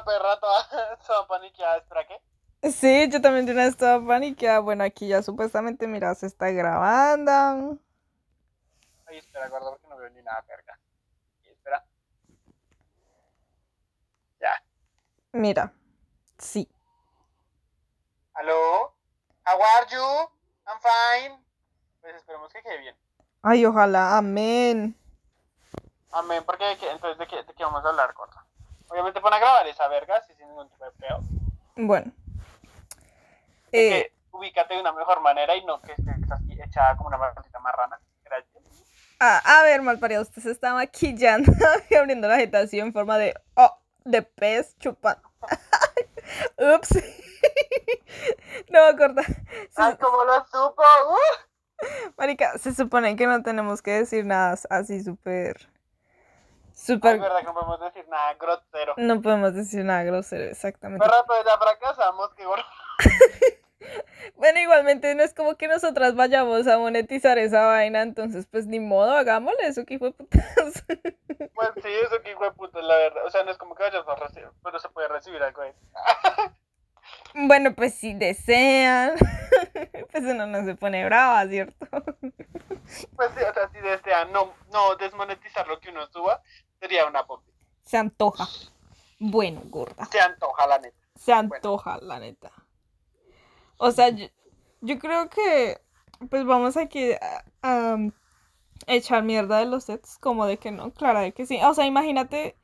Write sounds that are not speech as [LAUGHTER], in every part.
la perra toda, toda paniqueada, ¿espera qué? Sí, yo también de una vez estaba paniqueada. Bueno, aquí ya supuestamente, mira, se está grabando. Ay, espera, guarda porque no veo ni nada, verga. Espera. Ya. Mira, sí. ¿Aló? How are you? I'm fine. Pues esperemos que quede bien. Ay, ojalá, amén. Amén, porque ¿de qué- entonces ¿de qué, de qué vamos a hablar, corta? Obviamente pon a grabar esa verga, si sin ningún tipo de peo. Bueno. Eh, ubícate de una mejor manera y no que estés así echada como una maldita marrana. Gracias. a, a ver, malparido, usted se está maquillando [LAUGHS] y abriendo la jeta así en forma de, oh, de pez chupando. [LAUGHS] Ups. [LAUGHS] no, corta. ¡Ay, cómo lo supo! ¡Uh! marica, se supone que no tenemos que decir nada así súper... Ay, Súper... verdad que no podemos decir nada grosero. No podemos decir nada grosero, exactamente. Pero pues ya fracasamos, que gordo. [LAUGHS] Bueno, igualmente no es como que nosotras vayamos a monetizar esa vaina, entonces pues ni modo, hagámosle eso que fue putas. [LAUGHS] Pues sí, eso que hijo de puta es la verdad. O sea, no es como que vayas a recibir, pero se puede recibir algo ahí. [LAUGHS] Bueno, pues si desean, pues uno no se pone brava, ¿cierto? Pues sí, o sea, si desean no, no desmonetizar lo que uno suba, sería una pompa. Se antoja. Bueno, gorda. Se antoja, la neta. Se antoja, la neta. O sea, yo, yo creo que pues vamos aquí a, a echar mierda de los sets, como de que no, claro de que sí. O sea, imagínate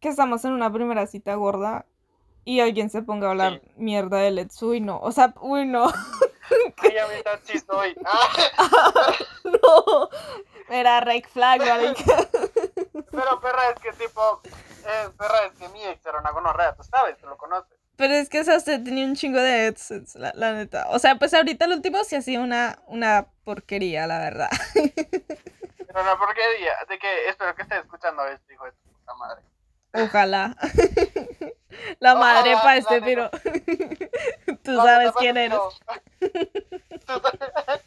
que estamos en una primera cita gorda y alguien se ponga a hablar Sí. mierda de Let's, uy no, o sea, uy no, [LAUGHS] Ay, a mí sí soy. Ah, no, era red flag, marica. [LAUGHS] pero perra, es que tipo, eh, perra, es que mi ex era una gonorrea, tú sabes, tú lo conoces. Pero es que, o sea, usted tenía un chingo de headsets, la, la neta. O sea, pues ahorita el último sí ha sido una, una porquería, la verdad. [LAUGHS] Pero una porquería, de que espero que estés escuchando esto, hijo de tu puta madre. Ojalá. [LAUGHS] La madre Ojalá, para este piro. [LAUGHS] Tú No, sabes quién eres. no. Tú sabes-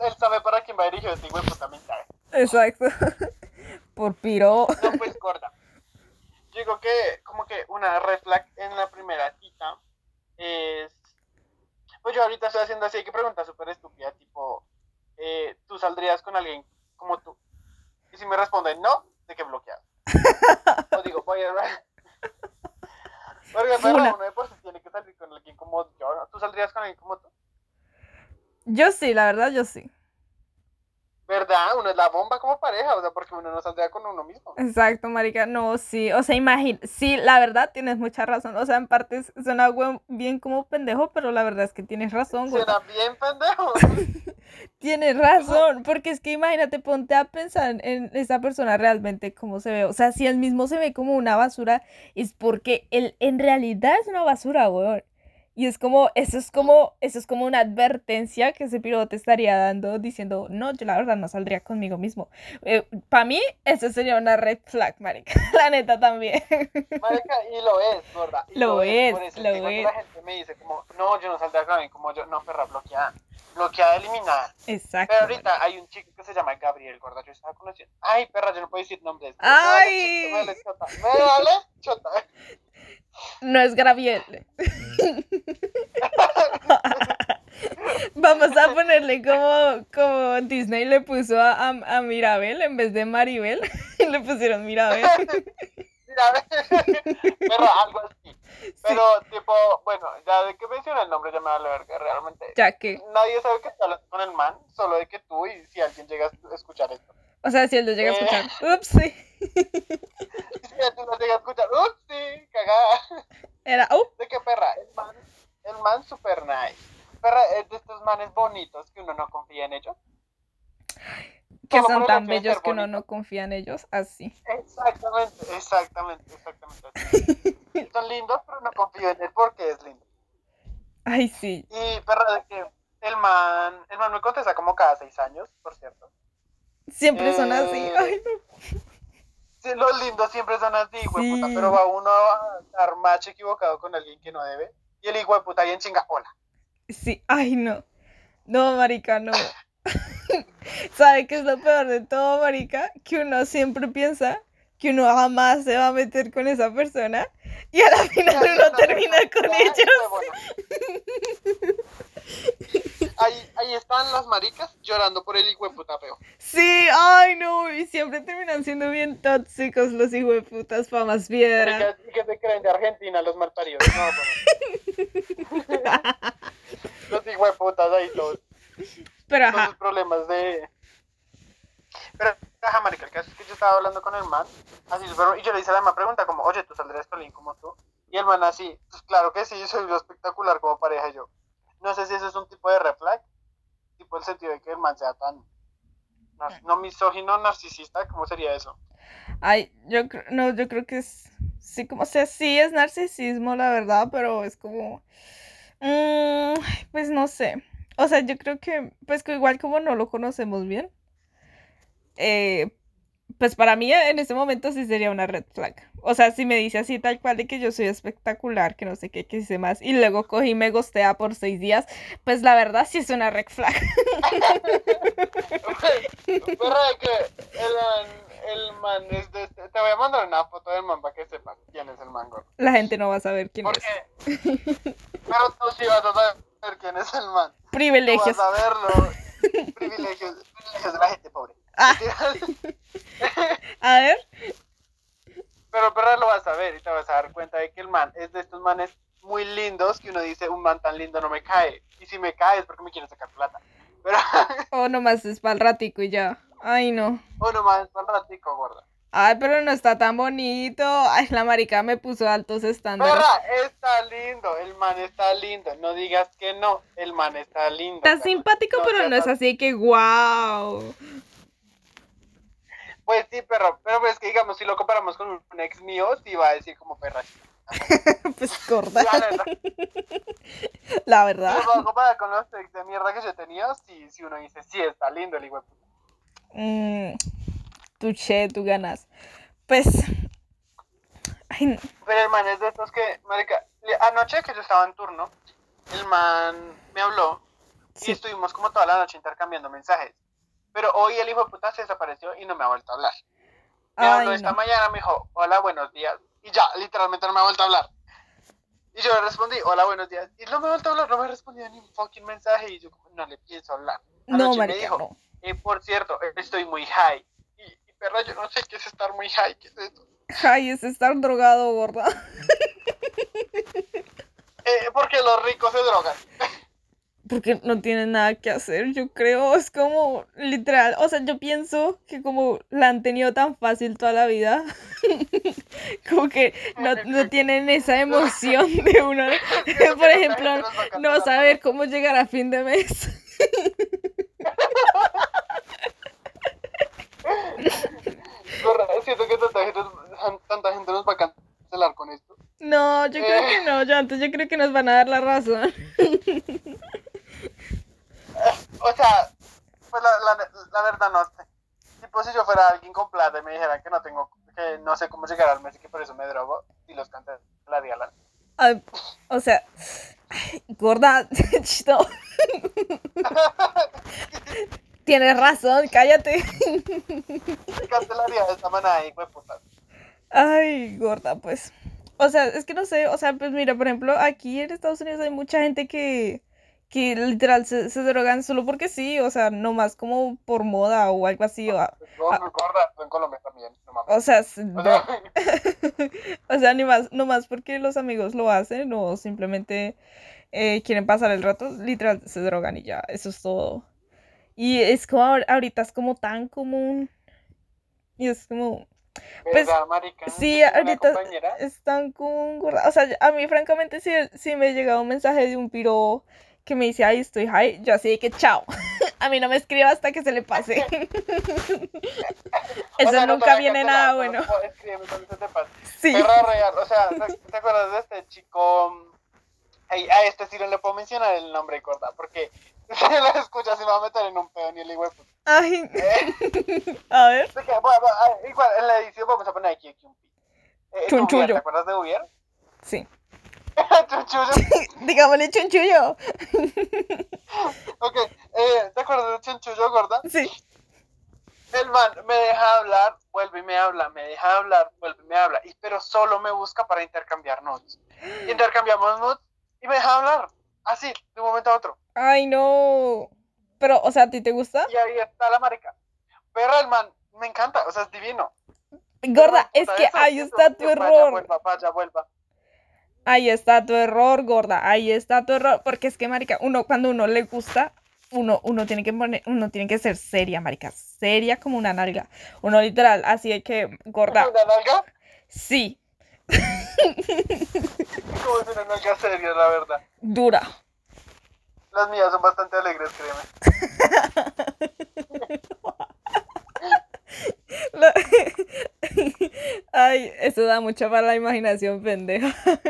Él sabe para quién va dirigido hijo de puta mensaje. Exacto. [LAUGHS] Por piro. No, pues gorda. Yo digo que como que una red flag en la primera cita es... Pues yo ahorita estoy haciendo así, hay que preguntar súper estúpida, tipo, eh, ¿tú saldrías con alguien como tú? Y si me responden no, ¿de qué bloqueado? o digo, voy a... Porque pero uno de por sí tiene que salir con alguien como yo. ¿Tú saldrías con alguien como tú? Yo sí, la verdad, yo sí. ¿Verdad? Uno es la bomba como pareja, o sea, porque uno no saldría con uno mismo. Exacto, marica. No, sí. O sea, imagina. Sí, la verdad, tienes mucha razón. O sea, en parte s- suena bien como pendejo, pero la verdad es que tienes razón, gorda. Será bien pendejo. [LAUGHS] Tienes razón, [LAUGHS] porque es que imagínate, ponte a pensar en esa persona realmente cómo se ve. O sea, si él mismo se ve como una basura, es porque él en realidad es una basura, weón. Y es como, eso es como, eso es como una advertencia que ese piloto te estaría dando diciendo, no, yo la verdad no saldría conmigo mismo. Para mí, eso sería una red flag, marica. [LAUGHS] La neta también. Marica, y lo es, gorda. y Lo es, eso lo es cuando es. la gente me dice como, no, yo no saldría con como yo, no, perra, bloqueada. Bloqueada, eliminada. Exacto. Pero ahorita hay un chico que se llama Gabriel, gorda, yo estaba conociendo. Ay, perra, yo no puedo decir nombres. Ay. Me vale chota. Me vale chota. No es Graviel. Vamos a ponerle como, como Disney le puso a, a, a Mirabel en vez de Maribel. [LAUGHS] le pusieron Mirabel. Mira, perra, algo así. Pero, tipo, bueno, ya de que menciona el nombre ya me vale verga, realmente. Ya que, Nadie sabe que está hablando con el man, solo de que tú y si alguien llega a escuchar esto. O sea, si él lo llega a Eh. escuchar. Ups, sí. [LAUGHS] Si tú lo llegas a escuchar, ups, sí, cagada. Era, uh, ¿De qué perra? El man, el man super nice. Perra es de estos manes bonitos que uno no confía en ellos. que Solo son tan bellos que uno no confía en ellos. Así. Exactamente, exactamente, exactamente. así. [LAUGHS] son lindos, pero no confío en él porque es lindo. Ay, sí. Y perra, de que el man, el man me contesta como cada seis años, por cierto. Siempre son así. Eh, [LAUGHS] Ay, no. Los lindos siempre son así, puta, pero va uno a dar match equivocado con alguien que no debe. Y el hijo de puta bien chinga, hola. Sí, ay, no. No, marica, no. [LAUGHS] ¿Sabe qué es lo peor de todo, marica? Que uno siempre piensa que uno jamás se va a meter con esa persona y a la [LAUGHS] final uno termina con ellos. Ahí, ahí están las maricas llorando por el hijo de puta feo. Sí, ay no, y siempre terminan siendo bien tóxicos los hijos de putas para más piedra. Maricas, ¿Y que se creen de Argentina los malparidos? No, pues. [LAUGHS] los hijos de putas ahí todos. Pero Todos ajá, los problemas de. Pero, ajá, marica, el caso es que yo estaba hablando con el man, así súper- y yo le hice la misma pregunta, como, oye, ¿tú saldrías con alguien como tú? Y el man así, pues claro que sí, soy yo espectacular como pareja y yo. No sé si ese es un tipo de red flag, tipo el sentido de que el man sea tan, no, no misógino, narcisista, ¿cómo sería eso? ay, yo creo, no, yo creo que es, sí, como, o sea, sí es narcisismo, la verdad, pero es como, mm, pues no sé, o sea, yo creo que, pues que igual como no lo conocemos bien, eh, pues para mí en ese momento sí sería una red flag. O sea, si me dice así tal cual de que yo soy espectacular, que no sé qué, que hice más, y luego cogí y me gostea por seis días, pues la verdad sí es una red flag. [LAUGHS] Pero que el, el man es de este- Te voy a mandar una foto del man para que sepas quién es el man gordo. La gente no va a saber quién es. Porque. Pero tú sí vas a saber quién es el man. Tú Privilegios. vas a verlo. [LAUGHS] Privilegios, privilegios de la gente pobre. Ah. [LAUGHS] [LAUGHS] A ver. Pero, pero lo vas a ver y te vas a dar cuenta de que el man es de estos manes muy lindos que uno dice, un man tan lindo no me cae. Y si me cae es porque me quiere sacar plata. Pero, [LAUGHS] O nomás es para el ratico y ya. Ay, no. uno más, un ratico, gorda. Ay, pero no está tan bonito. Ay, la marica me puso altos estándares. Perra, está lindo, el man está lindo. No digas que no, el man está lindo. Está perra. simpático, No pero no es así que wow. Pues sí, perro, pero pues que digamos, si lo comparamos con un ex mío, sí va a decir como perra. [LAUGHS] Pues gorda, la verdad. la verdad. lo puedo comparar con los ex de mierda que yo tenía, sí, sí uno dice, sí, está lindo el puta. Mm, tu che, tú ganas. Pues. Ay, no. Pero el man es de estos que, marica, anoche que yo estaba en turno, el man me habló y estuvimos como toda la noche intercambiando mensajes. Pero hoy el hijo de puta se desapareció y no me ha vuelto a hablar. Me habló Ay, esta no. mañana, me dijo, hola, buenos días. Y ya, literalmente no me ha vuelto a hablar. Y yo le respondí, hola, buenos días. Y no me ha vuelto a hablar, no me respondió ni un fucking mensaje. Y yo, no le pienso hablar. No, Anoche me marica, dijo, no. eh, por cierto, estoy muy high. Y, y perra, yo no sé qué es estar muy high, ¿qué es eso? Ay, es estar drogado, gorda. [LAUGHS] Eh, porque los ricos se drogan. [LAUGHS] Porque no tienen nada que hacer, yo creo. Es como literal. O sea, yo pienso que como la han tenido tan fácil toda la vida, [LAUGHS] como que no, no tienen esa [LAUGHS] emoción de uno, por ejemplo, no saber cómo llegar a fin de mes. [LAUGHS] Siento que tanta gente, tanta gente nos va a cancelar con esto. No, yo creo que no, yo antes yo creo que nos van a dar la razón. O sea, pues la, la, la verdad no sé. Tipo, si yo fuera alguien con plata y me dijeran que no tengo, que no sé cómo llegar al mes y que por eso me drogo, y los cancelaría la Ay, o sea, ay, gorda, [LAUGHS] no. [LAUGHS] Tienes razón, cállate. cancelaría esta manera y pues puta. Ay, gorda, pues. O sea, es que no sé, o sea, pues mira, por ejemplo, aquí en Estados Unidos hay mucha gente que, que literal se, se drogan solo porque sí, o sea, no más como por moda o algo así, o, a- No, no, gorda, en Colombia también, no mames. o sea, O no, sea, [LAUGHS] o sea, ni más, no más porque los amigos lo hacen o simplemente eh, quieren pasar el rato, literal se drogan y ya, eso es todo. Y es como ahor- ahorita es como tan común y es como, Pues, ¿verdad, marica? sí, ahorita compañera- es tan común, gorda. O sea, a mí francamente sí, sí me ha llegado un mensaje de un piro que me dice, ay, estoy high, yo así de que chao. [LAUGHS] A mí no me escriba hasta que se le pase. [LAUGHS] Eso sea, no nunca viene nada pero bueno. no, Escríbeme cuando se te pase. Sí. Perra real, o sea, ¿te, te acuerdas de este chico? Ay, a este sí no le puedo mencionar el nombre, gorda, porque [LAUGHS] si lo escuchas se me va a meter en un pedo ni el puta. Ay, Eh, a ver. que, bueno, ah, igual, en la edición vamos a poner aquí, aquí un pi. Eh, ¿Te acuerdas de Ubier? Sí. [LAUGHS] Chunchullo. [LAUGHS] Digámosle chunchullo. Ok, eh, ¿te acuerdas de Chunchullo, gorda? Sí. El man me deja hablar vuelve y me habla, me deja de hablar, vuelve y me habla, y, pero solo me busca para intercambiar notes. Intercambiamos notes y me deja hablar, así, de un momento a otro. Ay, no. Pero, o sea, ¿a ti te gusta? Y ahí está la marica. Pero el man, me encanta, o sea, es divino. Gorda, es que ahí está tu error. Vuelva, vaya, vuelva. Ahí está tu error, gorda. Ahí está tu error. Porque es que, marica, uno cuando uno le gusta, uno, uno tiene que poner, uno tiene que ser seria, marica. Seria como una nalga. Uno literal, así hay que, gorda. ¿Una nalga? Sí. [LAUGHS] ¿Cómo es una nalga seria, la verdad? Dura. Las mías son bastante alegres, créeme. [LAUGHS] [LAUGHS] Ay, eso da mucho para la imaginación, pendeja. Esa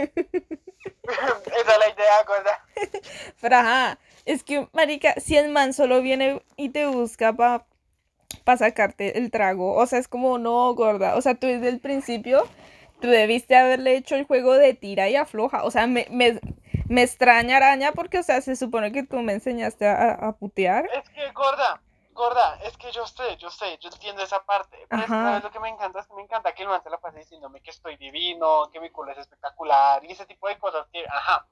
es la idea, gorda. Pero ajá, es que, marica, si el man solo viene y te busca para pa sacarte el trago, o sea, es como, no, gorda, o sea, tú desde el principio, tú debiste haberle hecho el juego de tira y afloja, o sea, me, me, me extraña araña porque, o sea, se supone que tú me enseñaste a, a putear. Es que, gorda, gorda, es que yo sé, yo sé, yo entiendo esa parte. Pero es que, Ajá. ¿sabes lo que me encanta? Es que me encanta que el man se la pase diciéndome que estoy divino, que mi culo es espectacular y ese tipo de cosas que, ajá,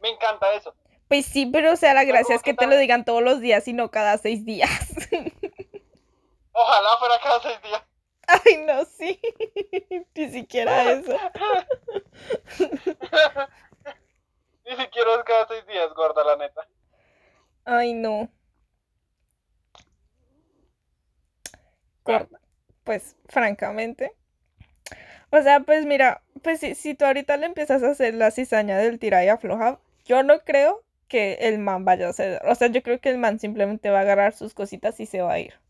me encanta eso. Pues sí, pero o sea, la gracia es que que te lo digan todos los días y no cada seis días. [LAUGHS] Ojalá fuera cada seis días. Ay, no, sí. [LAUGHS] Ni siquiera eso. [LAUGHS] Ni siquiera es cada seis días, gorda, la neta. Ay, no. Gorda. Pues, francamente. O sea, pues mira, pues si, si tú ahorita le empiezas a hacer la cizaña del tira y afloja, yo no creo que el man vaya a ceder. O sea, yo creo que el man simplemente va a agarrar sus cositas y se va a ir.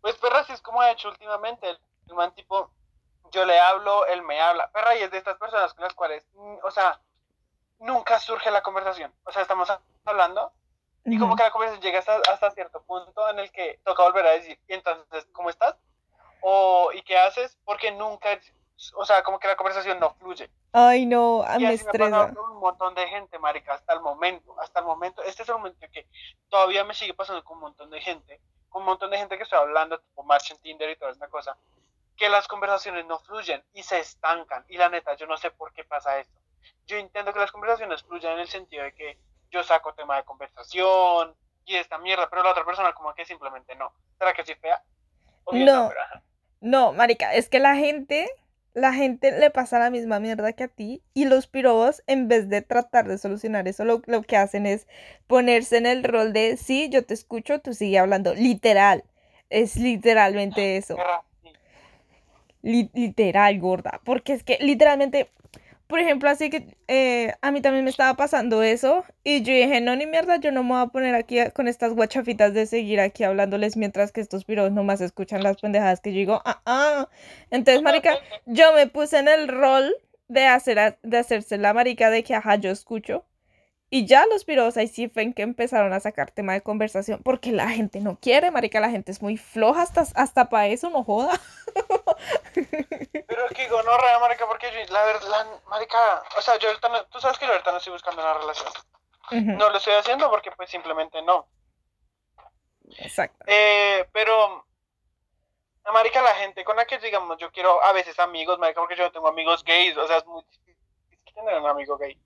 Pues perra, si es como ha hecho últimamente, el, el man tipo, yo le hablo, él me habla. Perra, y es de estas personas con las cuales, mm, o sea, nunca surge la conversación. O sea, estamos hablando y como que la conversación llega hasta, hasta cierto punto en el que toca volver a decir, y entonces, ¿cómo estás? O, ¿y qué haces? Porque nunca, o sea, como que la conversación no fluye. Ay, no, Y me me estresa. con un montón de gente, marica, hasta el momento, hasta el momento. Este es el momento que todavía me sigue pasando con un montón de gente, con un montón de gente que estoy hablando, tipo March en Tinder y toda esta cosa, que las conversaciones no fluyen y se estancan. Y la neta, yo no sé por qué pasa esto. Yo intento que las conversaciones fluyan en el sentido de que yo saco tema de conversación y esta mierda, pero la otra persona como que simplemente no. ¿Será que soy fea? Obvio No. pero ajá. No, marica, es que la gente, la gente le pasa la misma mierda que a ti y los pirobos, en vez de tratar de solucionar eso, lo, lo que hacen es ponerse en el rol de, sí, yo te escucho, tú sigue hablando, literal, es literalmente eso, sí. li- literal, gorda, porque es que literalmente, por ejemplo, así que eh, a mí también me estaba pasando eso y yo dije, no, ni mierda, yo no me voy a poner aquí a- con estas guachafitas de seguir aquí hablándoles mientras que estos pirobos nomás escuchan las pendejadas que yo digo, ah, ah. Entonces, marica, [LAUGHS] yo me puse en el rol de, hacer a- de hacerse la marica de que, ajá, yo escucho. Y ya los pirobos ahí sí fue en que empezaron a sacar tema de conversación, porque la gente no quiere, marica, la gente es muy floja hasta, hasta para eso, no joda. [LAUGHS] Pero que gonorrea, marica, porque yo, la verdad, marica, o sea, yo ahorita no- tú sabes que yo ahorita no estoy buscando una relación. No lo estoy haciendo porque pues simplemente no. Exacto. Eh, pero, marica, la gente con la que, digamos, yo quiero a veces amigos, marica, porque yo no tengo amigos gays, o sea, es muy difícil tener un amigo gay.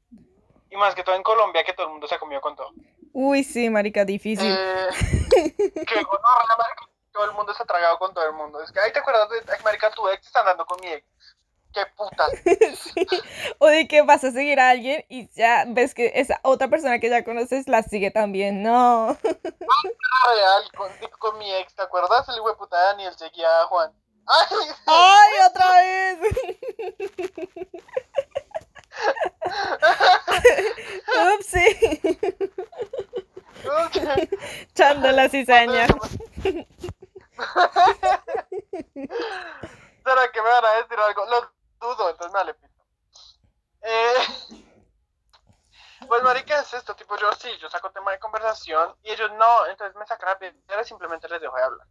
Y más que todo en Colombia, que todo el mundo se ha comido con todo. Uy, sí, marica, difícil. Eh, [LAUGHS] que gonorrea, marica, todo el mundo se ha tragado con todo el mundo. Es que, ay, ¿te acuerdas de, ay, marica, tu ex está andando con mi ex? Qué putas. [LAUGHS] Sí. O de que vas a seguir a alguien y ya ves que esa otra persona que ya conoces la sigue también. No. [LAUGHS] real con, con mi ex, ¿te acuerdas? El hijo de puta Daniel seguía a Juan. ¡Ay! [LAUGHS] ¡Ay, otra vez! Upsi. Chando la cizaña. ¿Será que me van a decir algo? Lo dudo, entonces me vale pito. Eh, [LAUGHS] pues marica es esto, tipo yo sí, yo saco tema de conversación y ellos no, entonces me sacan la piedra y simplemente les dejo de hablar.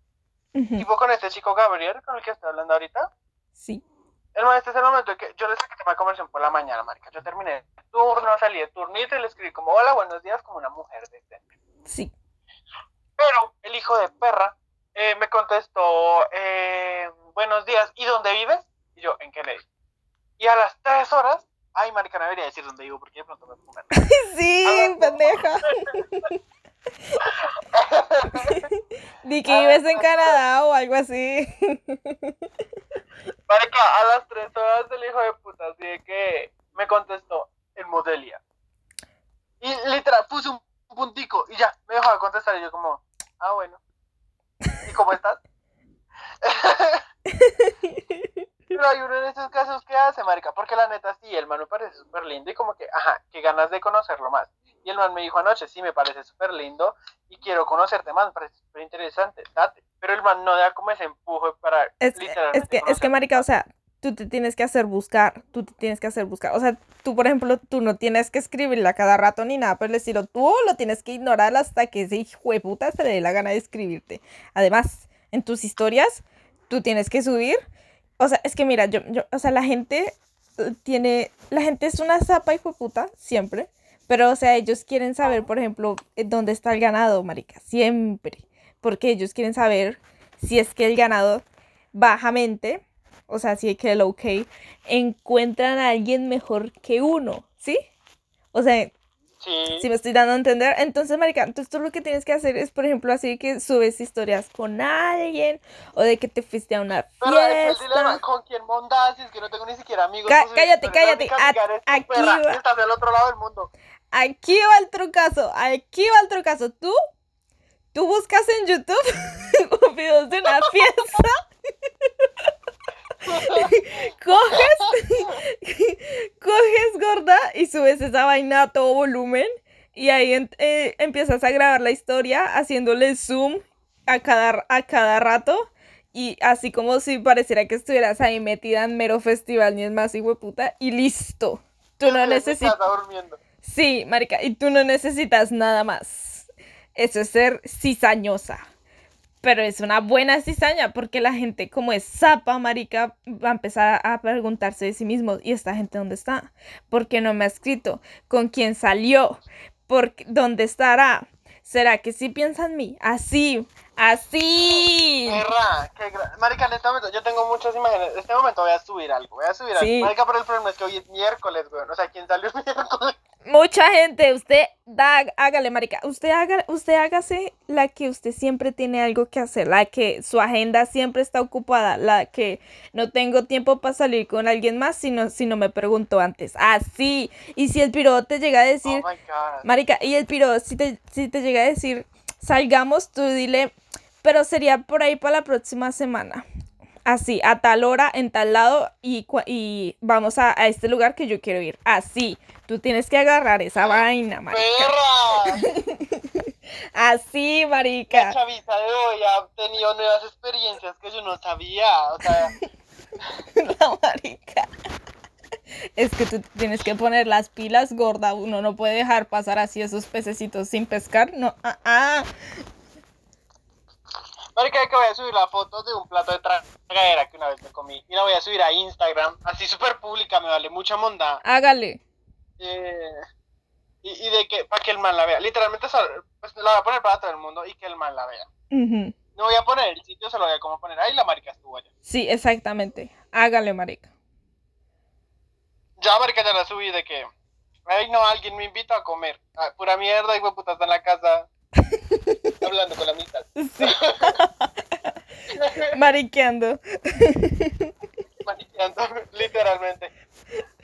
Ujú, Tipo con este chico Gabriel, con el que estoy hablando ahorita, Sí. Hermano, este es el momento en que yo le saqué tema de conversación por la mañana, marica. Yo terminé el turno, salí de turnito y le escribí como, hola, buenos días, como una mujer decente. Sí. Pero el hijo de perra eh, me contestó, eh, buenos días, ¿y dónde vives? Y yo, en Kennedy. Y a las tres horas, ay, marica, no debería decir dónde vivo porque de pronto me pongo [LAUGHS] Sí, pendeja. Di que vives en Canadá o algo así. Marica, a las tres horas del hijo de puta, así de que me contestó en Modelia. Y literal, puse un puntico y ya, me dejó de contestar y yo como, ah, bueno. ¿Y cómo estás? [LAUGHS] Pero hay uno de esos casos que hace, marica, porque la neta sí, el man me parece súper lindo y como que, ajá, que ganas de conocerlo más. Y el man me dijo anoche, sí, me parece súper lindo y quiero conocerte más, me parece súper interesante, date. Pero el man no da como ese empuje para es, literalmente Es que, es que, marica, o sea, tú te tienes que hacer buscar, tú te tienes que hacer buscar. O sea, tú, por ejemplo, tú no tienes que escribirle a cada rato ni nada pero el estilo. Tú lo tienes que ignorar hasta que ese hijo de puta se le dé la gana de escribirte. Además, en tus historias, tú tienes que subir. O sea, es que mira, yo, yo o sea, la gente eh, tiene, la gente es una zapa hijo de puta, siempre. Pero, o sea, ellos quieren saber, por ejemplo, eh, dónde está el ganado, marica, siempre. Porque ellos quieren saber si es que el ganado bajamente o sea, si hay que el ok, encuentran a alguien mejor que uno, ¿sí? O sea, si me estoy dando a entender, entonces, marica, entonces tú lo que tienes que hacer es, por ejemplo, así que subes historias con alguien o de que te fuiste a una fiesta. Pero es el dilema, ¿con quién mondas? Es que no tengo ni siquiera amigos. cállate, cállate. aquí va. Estás del otro lado del mundo. Aquí va el trucazo, aquí va el trucazo. Tú, tú buscas en YouTube [LAUGHS] videos de una [LAUGHS] fiesta coges, [LAUGHS] coges gorda y subes esa vaina a todo volumen y ahí eh, empiezas a grabar la historia haciéndole zoom a cada, a cada rato y así como si pareciera que estuvieras ahí metida en mero festival ni es más hijo puta y listo. Tú no necesitas... Sí, marica, y tú no necesitas nada más. Eso es ser cizañosa pero es una buena cizaña porque la gente como es zapa, marica, va a empezar a preguntarse de sí mismo, ¿y esta gente dónde está? ¿Por qué no me ha escrito? ¿Con quién salió? ¿Por dónde estará? ¿Será que sí piensa en mí? Así, así. marica, en este momento yo tengo muchas imágenes. En este momento voy a subir algo, voy a subir algo. Marica, pero el problema es que hoy es miércoles, güey. O sea, ¿quién salió el [LAUGHS] miércoles? Mucha gente, usted da, hágale, marica, usted haga, usted hágase la que usted siempre tiene algo que hacer, la que su agenda siempre está ocupada, la que no tengo tiempo para salir con alguien más si no, si no me pregunto antes. Así. y si el piro te llega a decir, oh marica, y el piro, si te, si te llega a decir, salgamos, tú dile, pero sería por ahí para la próxima semana así, a tal hora, en tal lado, y, y vamos a, a, este lugar que yo quiero ir. Así, tú tienes que agarrar esa vaina, marica. ¡Perra! [LAUGHS] así, marica. La chavita de hoy ha tenido nuevas experiencias que yo no sabía, o sea... [LAUGHS] La marica. Es que tú tienes que poner las pilas gorda, uno no puede dejar pasar así esos pececitos sin pescar, no, ah, ah. Marica, que voy a subir la foto de un plato de tragadera que una vez me comí. Y la voy a subir a Instagram, así súper pública, me vale mucha monda. Hágale. Eh, y, de que, para que el man la vea. Literalmente, pues, la voy a poner para todo el mundo y que el man la vea. No voy a poner el sitio, se lo voy a como poner. Ahí la marica estuvo allá. Sí, exactamente. Hágale, marica. Ya, marica, ya la subí de que. Ay, no, alguien me invita a comer. Ah, pura mierda, y puta, está en la casa. Hablando con la mitad. Sí. [LAUGHS] Mariqueando. Mariqueando, literalmente.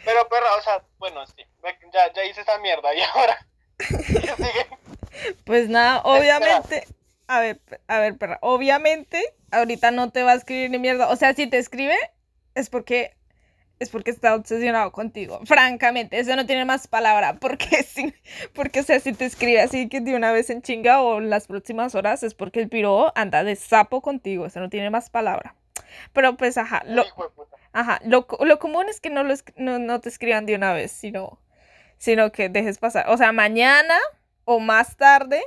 Pero perra, o sea, bueno, sí. Ya, ya hice esa mierda y ahora. [LAUGHS] Pues nada, obviamente. A ver, a ver, perra. Obviamente, ahorita no te va a escribir ni mierda. O sea, si te escribe, es porque es porque está obsesionado contigo. Francamente, eso no tiene más palabra. Porque, [LAUGHS] si, porque o sea, si te escribe así que de una vez en chinga o las próximas horas, es porque el piro anda de sapo contigo. Eso no tiene más palabra. Pero pues, ajá. Lo, ajá, lo, común es que no, lo, no, te escriban de una vez, sino, sino que dejes pasar. O sea, mañana o más tarde,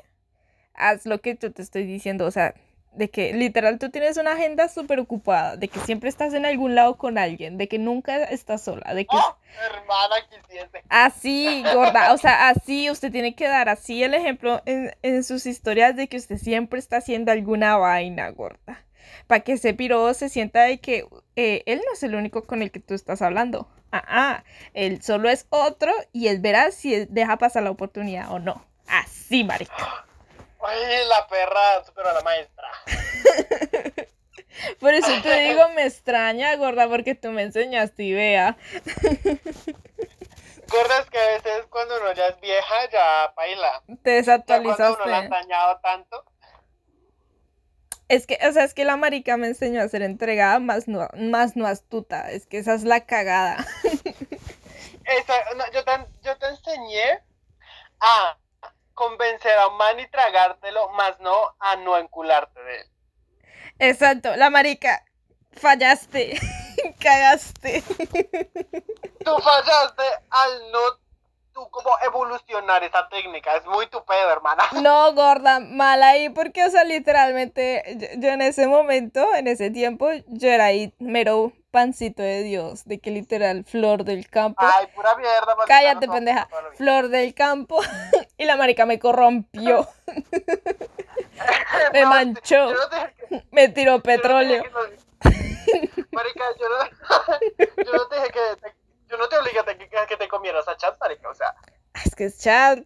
haz lo que yo te estoy diciendo. O sea, de que literal tú tienes una agenda súper ocupada, de que siempre estás en algún lado con alguien, de que nunca estás sola, de que... ¡Oh, hermana, quisiese! Así, gorda, o sea, así usted tiene que dar así el ejemplo en, en sus historias de que usted siempre está haciendo alguna vaina, gorda. Para que ese piro se sienta de que eh, él no es el único con el que tú estás hablando. Ah, ah, él solo es otro y él verá si deja pasar la oportunidad o no. Así, marica. Oye, la perra superó a la maestra. [LAUGHS] Por eso te digo, me extraña, gorda, porque tú me enseñaste y vea. [LAUGHS] Gorda, es que a veces cuando uno ya es vieja, ya baila. Te Ya cuando uno la desactualizaste. han dañado tanto. Es que, o sea, es que la marica me enseñó a ser entregada, más no, más no astuta. Es que esa es la cagada. [LAUGHS] Esa- no, yo, te, yo te enseñé a convencer a un man y tragártelo, más no a no encularte de él. Exacto, la marica, fallaste, [LAUGHS] cagaste. Tú fallaste al no tú como evolucionar esa técnica. Es muy tu pedo, hermana. [LAUGHS] No, gorda, mal ahí, porque, o sea, literalmente, yo, yo en ese momento, en ese tiempo, yo era ahí mero pancito de Dios, de que literal, flor del campo. Ay, pura mierda. maldita, Cállate, no, pendeja. no, no, no. Flor del campo. [LAUGHS] y la marica me corrompió, [LAUGHS] me manchó, que- me tiró petróleo. que Marica, yo no, [LAUGHS] yo no te dije que te, yo no te obligué a que te comieras a chat, marica, o sea, Es que es chat.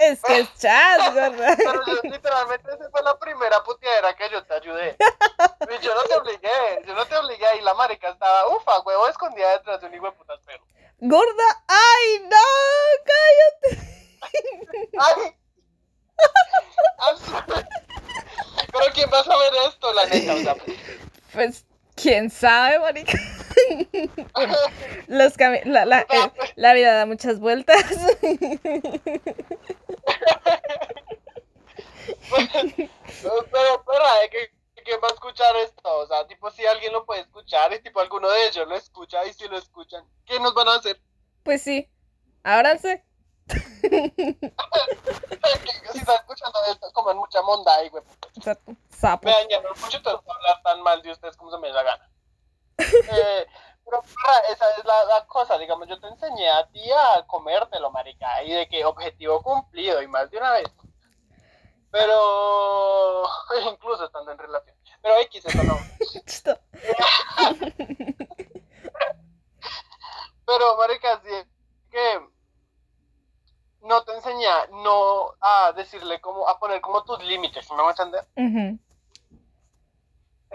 Es que es [LAUGHS] chat, gorda. pero yo literalmente esa fue la primera puteadera que yo te ayudé. Y yo no te obligué, yo no te obligué y la marica estaba, ufa, huevo, escondida detrás de un hijo de putas pelo. Gorda, ay, no, cállate. [LAUGHS] ¡Ay! Pero ¿quién va a saber esto, la neta? O sea, Pues, quién sabe, marica. Los cami- la, la, eh, la vida da muchas vueltas. pero, pero, ¿eh? ¿qué- ¿quién va a escuchar esto? O sea, tipo, si alguien lo puede escuchar y tipo alguno de ellos lo escucha y si lo escuchan, ¿qué nos van a hacer? Pues sí, ábranse. Si están escuchando esto, coman mucha monda ahí, güey. Exacto, Sapo. Me dañaron mucho, entonces hablar tan mal de ustedes como se me dé la gana. Eh, pero esa es la, la cosa, digamos, yo te enseñé a ti a comértelo, marica, y de que objetivo cumplido, y más de una vez. Pero, [LAUGHS] incluso estando en relación. Pero X, eso no. [LAUGHS] Pero, marica, sí, que no te enseñé a no a decirle como, a poner como tus límites, ¿no me entiendes? Ujú.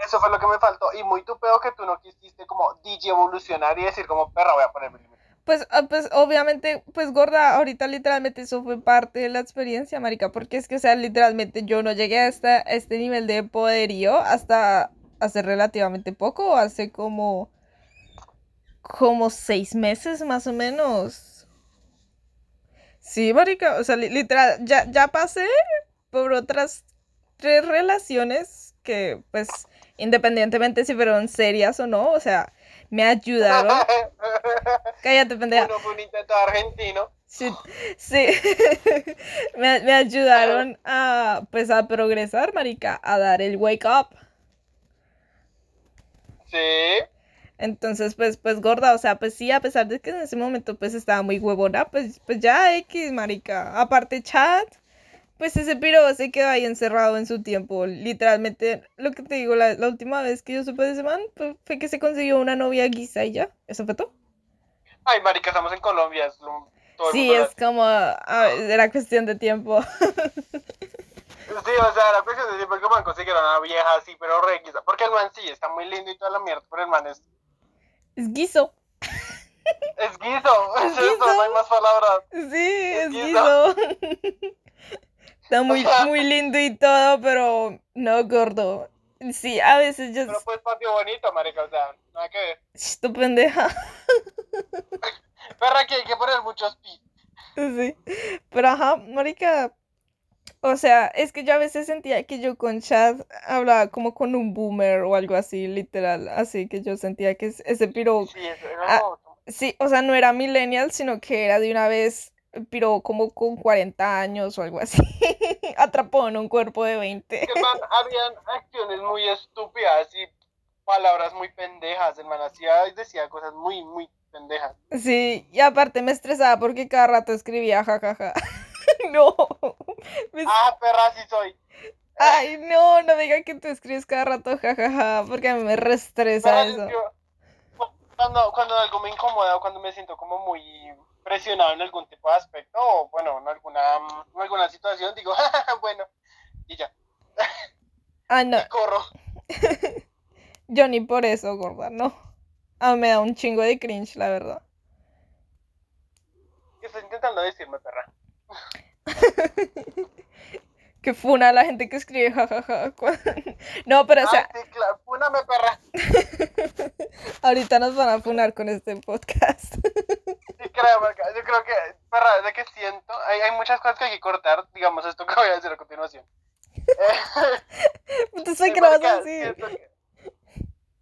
Eso fue lo que me faltó. Y muy tu pedo que tú no quisiste como DJ evolucionar y decir como perra voy a poner mi límite. Pues, ah, pues obviamente, pues gorda, ahorita literalmente eso fue parte de la experiencia, marica, porque es que, o sea, literalmente yo no llegué a esta, a este nivel de poderío hasta hace relativamente poco, hace como, como seis meses más o menos. Sí, marica, o sea, li- literal, ya, ya pasé por otras tres relaciones que, pues, independientemente si fueron serias o no, o sea, me ayudaron. [LAUGHS] Cállate, pendeja. Uno fue un intento argentino. Sí, sí. [LAUGHS] me, me ayudaron a, pues, a progresar, marica, a dar el wake up. Sí. Entonces, pues, pues, gorda, o sea, pues sí, a pesar de que en ese momento, pues, estaba muy huevona, pues, pues ya X, marica. Aparte, chat, pues ese piro se quedó ahí encerrado en su tiempo. Literalmente, lo que te digo, la, la última vez que yo supe de ese man, pues, fue que se consiguió una novia guisa y ya. Eso fue todo. Ay, marica, estamos en Colombia. Es lo- todo el Sí, es como, ah, era cuestión de tiempo. Sí, o sea, la cuestión de siempre que man consiguieron a una vieja así, pero re X. Porque el man sí está muy lindo y toda la mierda, pero el man es, Es guiso. es guiso. Es [LAUGHS] Es eso, no hay más palabras. Sí, es guiso. guiso. Está muy, muy lindo y todo, pero no gordo. Sí, a veces yo... Pero pues patio bonito, marica, o sea, nada que ver. Tu pendeja. [LAUGHS] Perra que hay que poner muchos pi. Sí. Pero ajá, marica. O sea, es que yo a veces sentía que yo con chat hablaba como con un boomer o algo así, literal. Así que yo sentía que es- ese piro Sí, eso era Ah. Sí, o sea, no era millennial, sino que era de una vez pero como con 40 años o algo así. [LAUGHS] Atrapó en un cuerpo de 20. El man, [LAUGHS] habían acciones muy estúpidas y palabras muy pendejas. El man hacía y decía cosas muy, muy pendejas. Sí, y aparte me estresaba porque cada rato escribía jajaja. [LAUGHS] [LAUGHS] no. Me- Ah, perra, sí soy. Ay, no, no diga que tú escribes cada rato jajaja, porque a mí me reestresa Perra, eso. yo- cuando, cuando algo me incomoda o cuando me siento como muy presionado en algún tipo de aspecto o bueno, en alguna, en alguna situación, digo, [LAUGHS] bueno, y ya, Ah, no, y corro. [LAUGHS] yo ni por eso, gorda, no. Ah, me da un chingo de cringe, la verdad. ¿Qué estás intentando decirme, perra? [LAUGHS] Que funa a la gente que escribe jajaja. [LAUGHS] No, pero o sea, ah, sí, claro, púname, perra. [LAUGHS] ahorita nos van a funar con este podcast. Sí, creo, marica. yo creo que, perra, de que siento, hay, hay muchas cosas que hay que cortar, digamos esto que voy a decir a continuación. Eh, Entonces, ¿qué vas a decir? Que...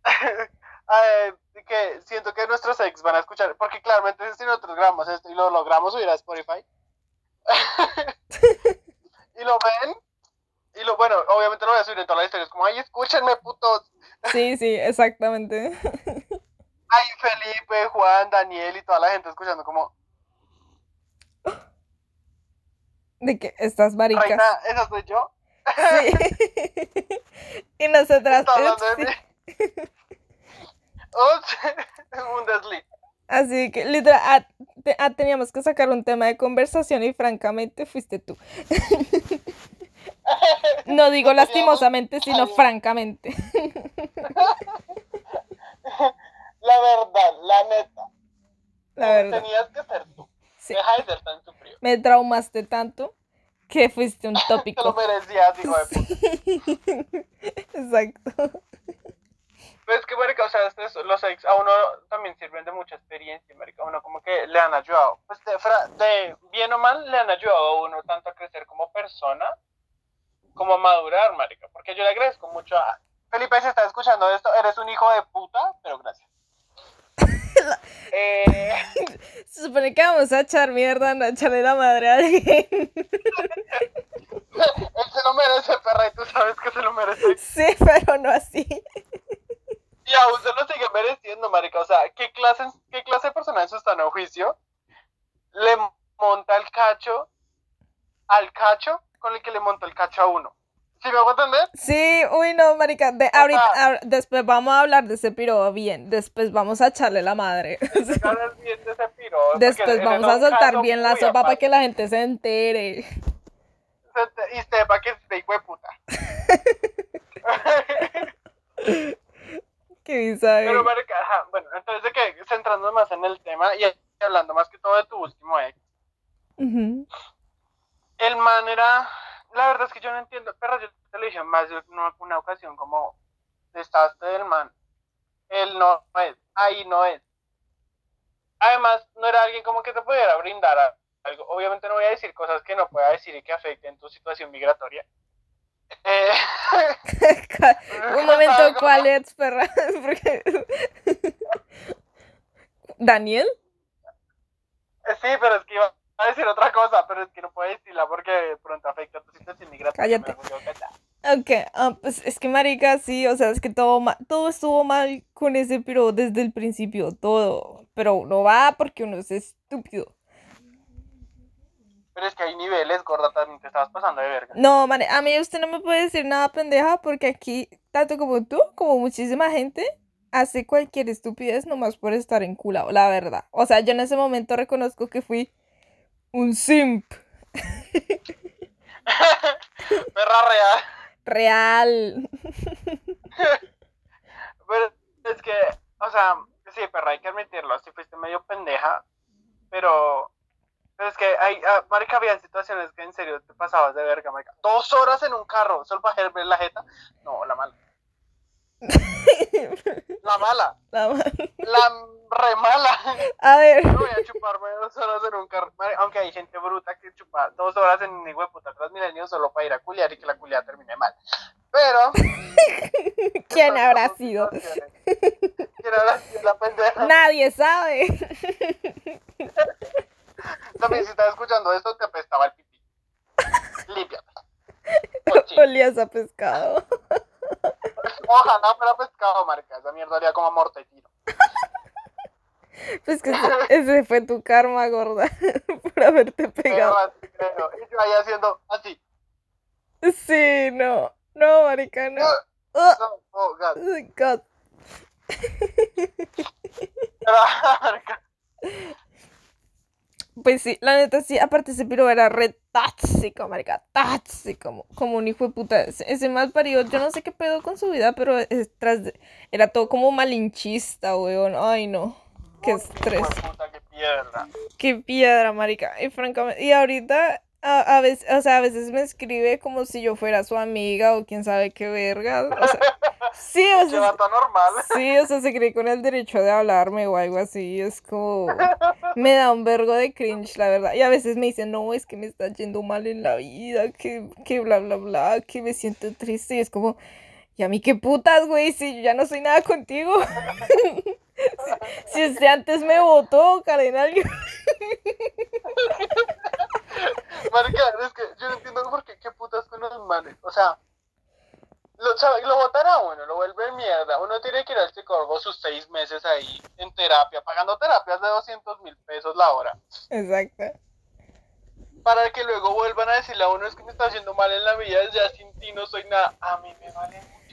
Eh, que siento que nuestros ex van a escuchar, porque claramente si nosotros grabamos esto y lo logramos subir a Spotify, y lo ven, y lo, bueno, obviamente lo voy a subir en todas las historias, como, ay, escúchenme, putos, Sí, sí, exactamente. ay, Felipe, Juan, Daniel y toda la gente escuchando como, De que estas maricas. reina, esa soy yo, Sí. [LAUGHS] y nosotras. de sí. [LAUGHS] un desliz. Así que literal, ah, te- ah, teníamos que sacar un tema de conversación y francamente fuiste tú. [LAUGHS] No digo lastimosamente, sino francamente. [LAUGHS] La verdad, la neta, La verdad. tenías que ser tú, Sí. deja de ser tan sufrido. Me traumaste tanto que fuiste un [LAUGHS] Te lo tópico. merecías, hijo de puta. [LAUGHS] Exacto. Pero es que, marica, o sea, estos- los ex a uno también sirven de mucha experiencia, marica. A uno como que le han ayudado. Pues de, de bien o mal, le han ayudado a uno tanto a crecer como persona, como a madurar, marica. Porque yo le agradezco mucho a... Felipe, si estás escuchando esto, eres un hijo de puta, pero gracias. [LAUGHS] eh, Se supone que vamos a echar mierda, no a echarle la madre a alguien. [LAUGHS] él se lo merece, perra, y tú sabes que se lo merece. Sí, pero no así. Y aún se lo sigue mereciendo, marica. O sea, ¿qué clase, qué clase de persona en su sano juicio le monta el cacho al cacho con el que le montó el cacho a uno? ¿Sí me hago entender? Sí, uy, no, marica. De, ahorita, ahor- después vamos a hablar de ese piro bien. Después vamos a echarle la madre. Te hablas bien de ese piro, porque Después vamos a soltar bien la sopa para que la gente se entere. Se Y sepa que es de hijo de puta. [LAUGHS] Que dice, Pero, marica, ajá, bueno, entonces de que centrando más en el tema y hablando más que todo de tu último ex, Ujú. El man era, la verdad es que yo no entiendo, pero yo te lo dije más de una, una ocasión como destaste del man, él no es, ahí no es. Además, no era alguien como que te pudiera brindar a- algo. Obviamente no voy a decir cosas que no pueda decir y que afecten tu situación migratoria. Eh, [LAUGHS] Un momento, [LAUGHS] ¿cuál es, perra? [LAUGHS] ¿Daniel? Sí, pero es que iba a decir otra cosa, pero es que no puedo decirla porque de pronto afecta tu situación migratoria. Cállate. Ok, ah, pues es que marica, sí, o sea, es que todo, todo estuvo mal con ese piro desde el principio, todo. Pero uno va porque uno es estúpido. Pero es que hay niveles, gorda, también te estabas pasando de verga. No, mane, a mí usted no me puede decir nada pendeja porque aquí, tanto como tú, como muchísima gente, hace cualquier estupidez nomás por estar enculado, la verdad. O sea, yo en ese momento reconozco que fui un simp [LAUGHS] Perra real. real. [LAUGHS] Pero es que, o sea, sí, perra, hay que admitirlo, sí fuiste medio pendeja, pero, pero es que hay, ah, marica, había situaciones que en serio te pasabas de verga, marica. Dos horas en un carro, solo para ver la jeta. No, la mala. La mala, La ma- la re mala. A ver, No voy a chuparme dos horas en un carro, aunque hay gente bruta que chupa dos horas en un hijo de puta Transmilenio solo para ir a culiar y que la culiada termine mal. Pero... [LAUGHS] ¿quién habrá sido? ¿Quién habrá sido la pendeja? Nadie sabe. [LAUGHS] También si estás escuchando esto, te apestaba el pipí. Límpiate. [LAUGHS] Olías a pescado. Ojalá fuera pescado, marica. Esa mierda haría como amorte tiro. Pues que ese, fue tu karma, gorda, [LAUGHS] por haberte pegado. Así, creo. Y yo ahí haciendo así. Sí, no. No, marica, no. Oh, no, oh, God. God. [LAUGHS] marica. Pues sí, la neta sí, aparte ese piro era re tóxico, marica, tóxico, como, como un hijo de puta. Ese, ese mal parido, yo no sé qué pedo con su vida, pero es, tras de- era todo como malinchista, weón. Ay, no. Qué estrés. Hijo de puta, qué piedra. Qué piedra, marica. Y francamente, y ahorita a, a veces, o sea, a veces me escribe como si yo fuera su amiga o quién sabe qué verga. O sea, sí, o sea, vato normal. sí, o sea, se cree con el derecho de hablarme o algo así. Es como, me da un vergo de cringe, la verdad. Y a veces me dicen, no, es que me está yendo mal en la vida, que, que bla, bla, bla, que me siento triste. Y es como, ¿y a mí qué putas, güey? Si yo ya no soy nada contigo. [LAUGHS] si, si usted antes me votó, cardenal. [LAUGHS] Marica, es que yo no entiendo por qué, qué putas con los manes. O sea, lo, lo votan a uno, lo vuelve mierda. Uno tiene que ir al psicólogo sus seis meses ahí en terapia, pagando terapias de 200 mil pesos la hora. Exacto. Para que luego vuelvan a decirle a uno es que me está haciendo mal en la vida, ya sin ti no soy nada. A mí me vale.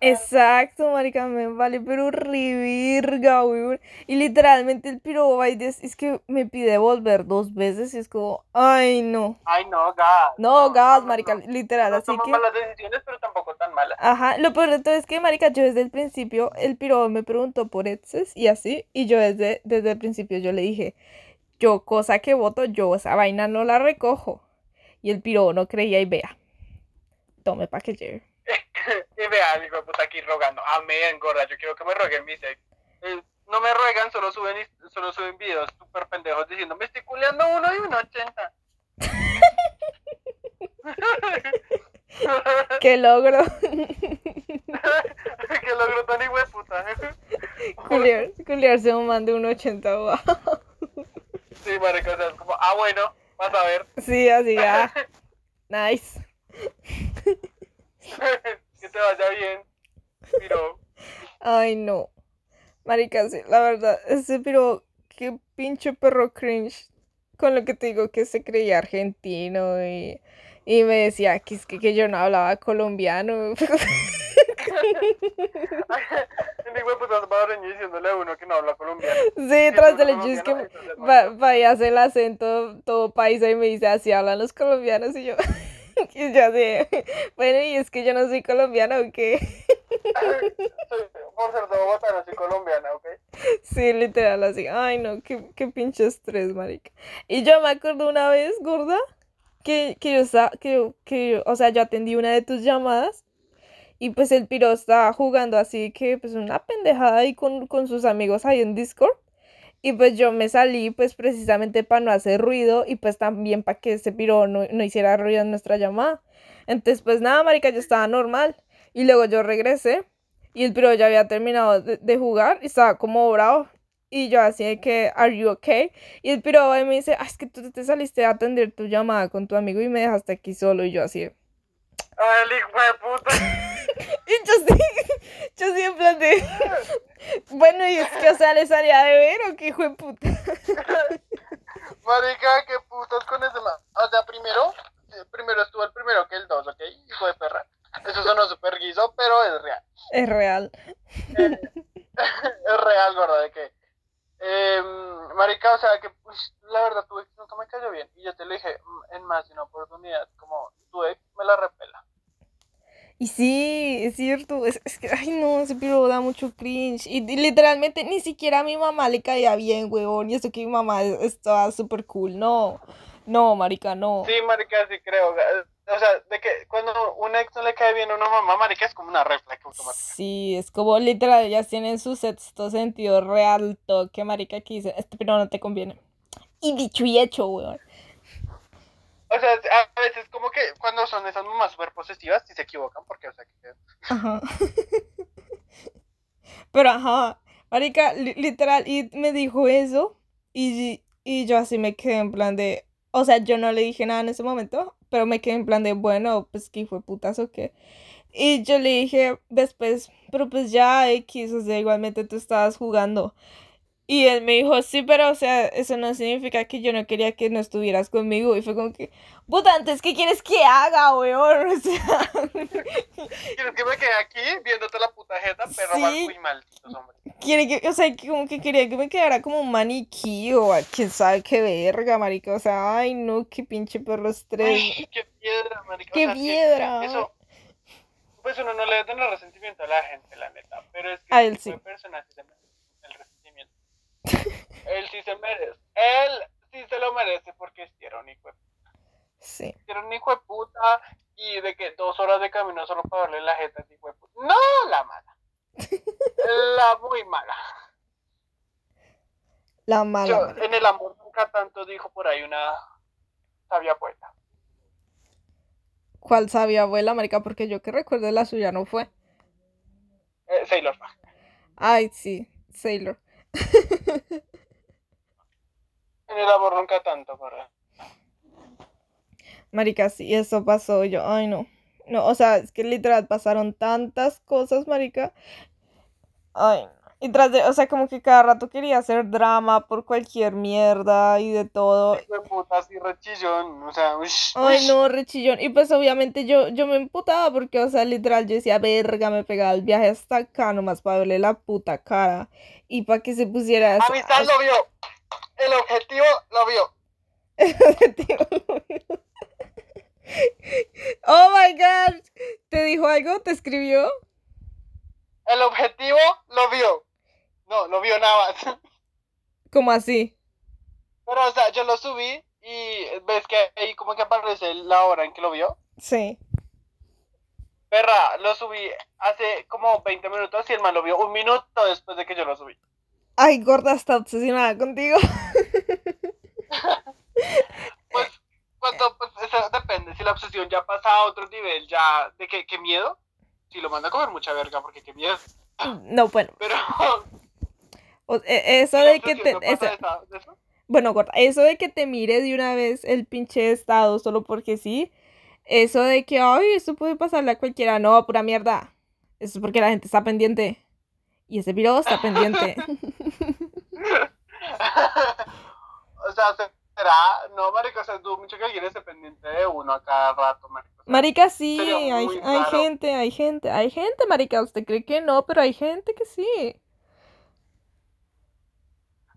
Exacto, marica, me vale, pero revirga, weón. Y literalmente el piro va y des- es que me pide volver dos veces y es como, ay, no. Ay, no, gas. No, gas, marica, no. literal, No así que... malas decisiones, pero tampoco tan malas. Ajá, lo peor de todo es que, marica, yo desde el principio, el piro me preguntó por exes y así, y yo desde, desde el principio yo le dije, yo cosa que voto, yo esa vaina no la recojo. Y el piro no creía y vea. Tome pa' que lleve. Y vea, hijo de puta aquí rogando. Amén, gorda. Yo quiero que me rueguen mis ex. Eh, no me ruegan, solo suben, solo suben videos súper pendejos diciendo, me estoy culeando uno y un 80. [LAUGHS] ¡Qué logro! [LAUGHS] que logro tan hijo de puta. Culiar, culiarse un man de un 80, wow. sí, marica, o sea, es como, ah, bueno, vas a ver. Sí, así, ah. [LAUGHS] Nice. que te vaya bien. Pero, Ay, no. Marica, sí, la verdad, ese pero qué pinche perro cringe. Con lo que te digo que se creía argentino y, y me decía que es que, que yo no hablaba colombiano. el hijo de puta salvadoreño diciéndole a uno que no habla colombiano. Sí, tras del hecho es que va, vaya hace el acento todo paisa y me dice así hablan los colombianos y yo. [LAUGHS] Y yo así, bueno, y es que yo no soy colombiana o qué. Por ser de Bogotá, no soy colombiana, ¿ok? Sí, literal, así. Ay, no, qué, qué pinche estrés, marica. Y yo me acuerdo una vez, gorda, que, que yo estaba, que, que yo- o sea, yo atendí una de tus llamadas y pues el piro estaba jugando así que, pues una pendejada ahí con, con sus amigos ahí en Discord. Y pues yo me salí pues precisamente para no hacer ruido y pues también para que ese piro no, no hiciera ruido en nuestra llamada. Entonces pues nada, marica, yo estaba normal. Y luego yo regresé y el piro ya había terminado de, de jugar y estaba como bravo. Y yo así de que, ¿Are you okay? Y el piro me dice, ah, es que tú te saliste a atender tu llamada con tu amigo y me dejaste aquí solo. Y yo así de, Ay, el hijo de puta. [LAUGHS] Y yo sí, yo sí en plan de, [LAUGHS] bueno, y es que, o sea, les haría de ver o qué hijo de puta. [LAUGHS] Marica, qué putas con ese man. O sea, primero, eh, primero estuvo el primero que el dos, ¿ok? Hijo de perra. Eso sonó súper guiso, pero es real. Es real. es real, ¿verdad? De que, eh, marica, o sea, que pues, la verdad tu ex nunca me cayó bien. Y yo te lo dije mm, en más de una oportunidad, como tu ex me la repela. Y sí, es cierto, es, es que, ay no, ese piro da mucho cringe. Y, y literalmente ni siquiera a mi mamá le caía bien, huevón. Y eso que mi mamá es- estaba súper cool. No, no, marica, no. Sí, marica, sí creo. O sea, de que cuando un ex no le cae bien a una mamá, marica, es como una reflex automática. Sí, es como literal, ellas tienen su sexto sentido real toque, marica, que dice, este pero no te conviene. Y dicho y hecho, weón. O sea, a veces como que cuando son esas mamás súper posesivas, sí se equivocan, porque, o sea, que... Ajá. [LAUGHS] Pero ajá, marica, li- literal, y me dijo eso, y, Y yo así me quedé en plan de, o sea, yo no le dije nada en ese momento, pero me quedé en plan de, bueno, pues que fue putas o qué. Y yo le dije después, pero pues ya X, o sea, igualmente tú estabas jugando. Y él me dijo, sí, pero o sea, eso no significa que yo no quería que no estuvieras conmigo. Y fue como que, puta, antes, ¿qué quieres que haga, weón? [LAUGHS] O sea... [LAUGHS] ¿Quieres que me quede aquí viéndote la puta jeta? Pero sí. muy mal, hombres. Quiere que, o sea, como que quería que me quedara como un maniquí o a quién sabe qué verga, marica. O sea, ay, no, qué pinche perro estrés. Ay, qué piedra, marica. Qué o sea, piedra. eso, pues uno no le da el resentimiento a la gente, la neta. Pero es que a él sí. persona sí se el resentimiento. Él sí se merece. Él sí se lo merece porque un hijo de puta. Sí. Era un hijo de puta y de que dos horas de camino solo para darle la jeta a ese hijo de puta. No, la mala. [LAUGHS] la muy mala. La mala. Yo, en el amor nunca tanto dijo por ahí una sabia poeta. ¿Cuál sabia abuela, marica? Porque yo que recuerdo la suya no fue. Eh, Sailor. Ay, sí, Sailor. [LAUGHS] en el amor nunca tanto, ¿verdad? Marica, sí, eso pasó yo. Ay, no. No, o sea, es que literal pasaron tantas cosas, marica. Ay, no. Y tras de, o sea, como que cada rato quería hacer drama por cualquier mierda y de todo. De puta, así rechillón, o sea, ush, Ay, no, rechillón. Y pues obviamente yo, yo me emputaba porque, o sea, literal, yo decía, verga, me pegaba el viaje hasta acá nomás para verle la puta cara. Y para que se pusiera... Amistad lo vio. El objetivo lo vio. El objetivo lo vio. Oh my god. ¿Te dijo algo? ¿Te escribió? El objetivo lo vio. No, no vio nada más. ¿Cómo así? Pero, o sea, yo lo subí y ves que ahí como que aparece la hora en que lo vio. Sí. Perra, lo subí hace como 20 minutos y el man lo vio un minuto después de que yo lo subí. Ay, gorda, está obsesionada contigo. [LAUGHS] pues, cuando, pues, eso depende. Si la obsesión ya pasa a otro nivel, ya, ¿de qué, qué miedo? Si lo manda a comer mucha verga, porque qué miedo. No, bueno. Pero, [LAUGHS] e, eso de que te... Bueno, corta, eso de que te mire de una vez el pinche estado solo porque sí. Eso de que, ay, eso puede pasarle a cualquiera. No, pura mierda. Eso es porque la gente está pendiente. Y ese video está pendiente. [LAUGHS] [LAUGHS] o sea, será, no, marica, o sea, dudo mucho que alguien esté pendiente de uno a cada rato, marica. marica, sí, hay, hay gente, hay gente, hay gente, marica, usted cree que no, pero hay gente que sí.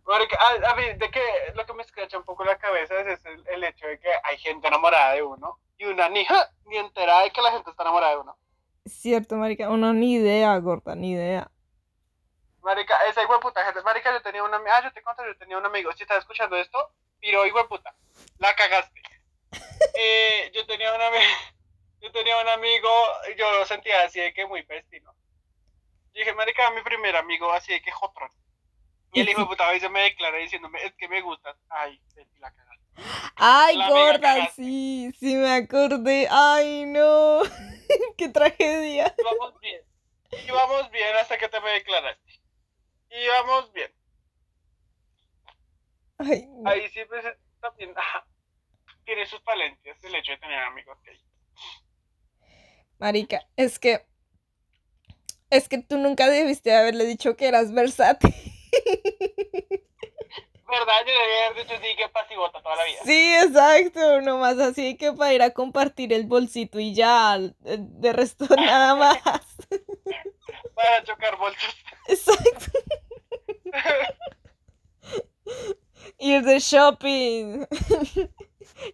Marica, a, a mí, de que lo que me escracha un poco la cabeza es el, hecho de que hay gente enamorada de uno y una ni, ni enterada de que la gente está enamorada de uno. Cierto, marica, uno ni idea, gorda, ni idea. Marica, esa igual puta gente. Marica, yo tenía un amigo. Ah, yo te conté, yo tenía un amigo. Si estás escuchando esto, pero igual puta. La cagaste. [LAUGHS] eh, yo tenía un amigo. Yo tenía un amigo, yo lo sentía así de que muy pestino. Yo dije, marica, mi primer amigo así de que jotrón. Y el [LAUGHS] hijo de puta a veces me declara diciéndome, es que me gustas. Ay, la cagaste. Ay, gorda, sí, sí me acordé. Ay, no. [LAUGHS] Qué tragedia. Vamos bien. Y vamos bien hasta que te me declaraste. Y vamos bien. Ay, Ahí sí, pues también tiene sus palencias el hecho de tener amigos gay. Marica, es que. Es que tú nunca debiste haberle dicho que eras versátil. [LAUGHS] ¿Verdad? Yo debía haber dicho sí que pasivota toda la vida. Sí, exacto. Nomás así que para ir a compartir el bolsito y ya. De resto, [LAUGHS] nada más. para chocar bolsos. Exacto. Ir de shopping.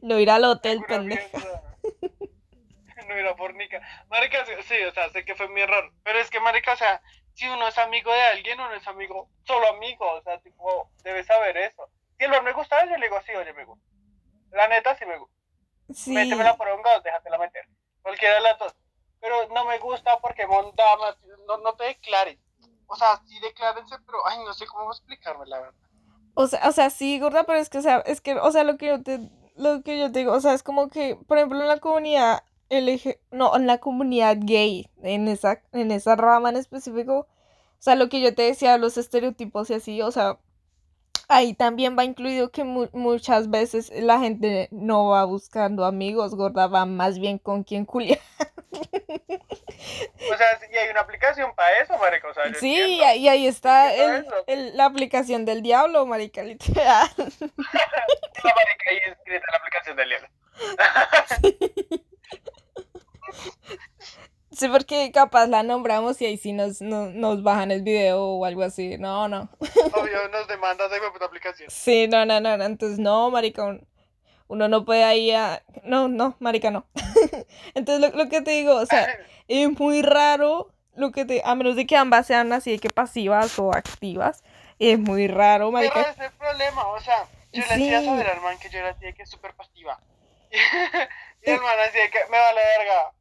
No ir al hotel, pendejo. No ir a Fornica. Marica, sí, o sea, sé que fue muy raro. Pero es que, Marica, o sea, si uno es amigo de alguien, uno es amigo, solo amigo. O sea, tipo, debe saber eso. Si el me gusta, yo le digo, sí, oye, me gusta. La neta, sí me gusta. Sí. Méteme la poronga, déjatela meter. Cualquiera de las dos. Pero no me gusta porque mondama, no, no te declares. O sea, sí declárense, pero ay, no sé cómo explicarme la verdad. O sea, o sea, sí, gorda, pero es que, o sea, es que, o sea, lo que yo te, lo que yo te digo, o sea, es como que, por ejemplo, en la comunidad LG, no, en la comunidad gay, en esa, en esa rama en específico, o sea, lo que yo te decía, los estereotipos y así, o sea, Ahí también va incluido que muchas veces la gente no va buscando amigos, gorda, va más bien con quien culia. O sea, y hay una aplicación para eso, marica. O sea, sí, y ahí está el, la aplicación del diablo, marica, literal. [LAUGHS] la marica ahí escrita la aplicación del diablo. Sí, porque capaz la nombramos y ahí sí nos, nos bajan el video o algo así. No, no. Obvio, nos demandas de puta aplicación. Sí, no, no, no. Entonces, no, marica, uno no puede ahí a... No, no, marica, no. [LAUGHS] Entonces, lo, que te digo, o sea, [LAUGHS] es muy raro lo que te... A menos de que ambas sean así de que pasivas o activas. Es muy raro, marica. Pero es el problema, o sea, yo le decía a saber al man que yo era así de que es súper pasiva. [LAUGHS] y el man así de que me vale verga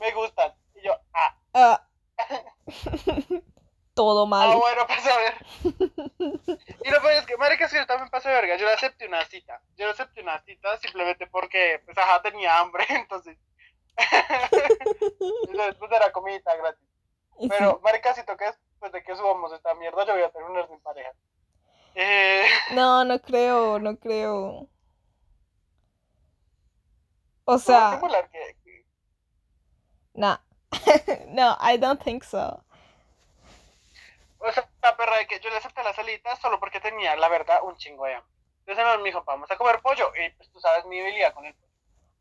me gustan. Y yo, ah. ah. [LAUGHS] Todo mal. Ah, bueno, pasa a ver. Y lo peor es que, marica, si yo también pasé verga. Yo le acepté una cita. Yo le acepté una cita simplemente porque, pues, ajá, tenía hambre, [LAUGHS] entonces. entonces, pues, era comida gratis. Pero, marica, si toques, pues, de que subamos esta mierda, yo voy a tener una sin pareja. Eh... No, no creo, no creo. O sea... que, no. [LAUGHS] no, I don't think so. O sea, la perra de que yo le acepté la salita solo porque tenía, la verdad, un chingo de hambre. Entonces me dijo, vamos a comer pollo. Y pues tú sabes mi habilidad con el pollo.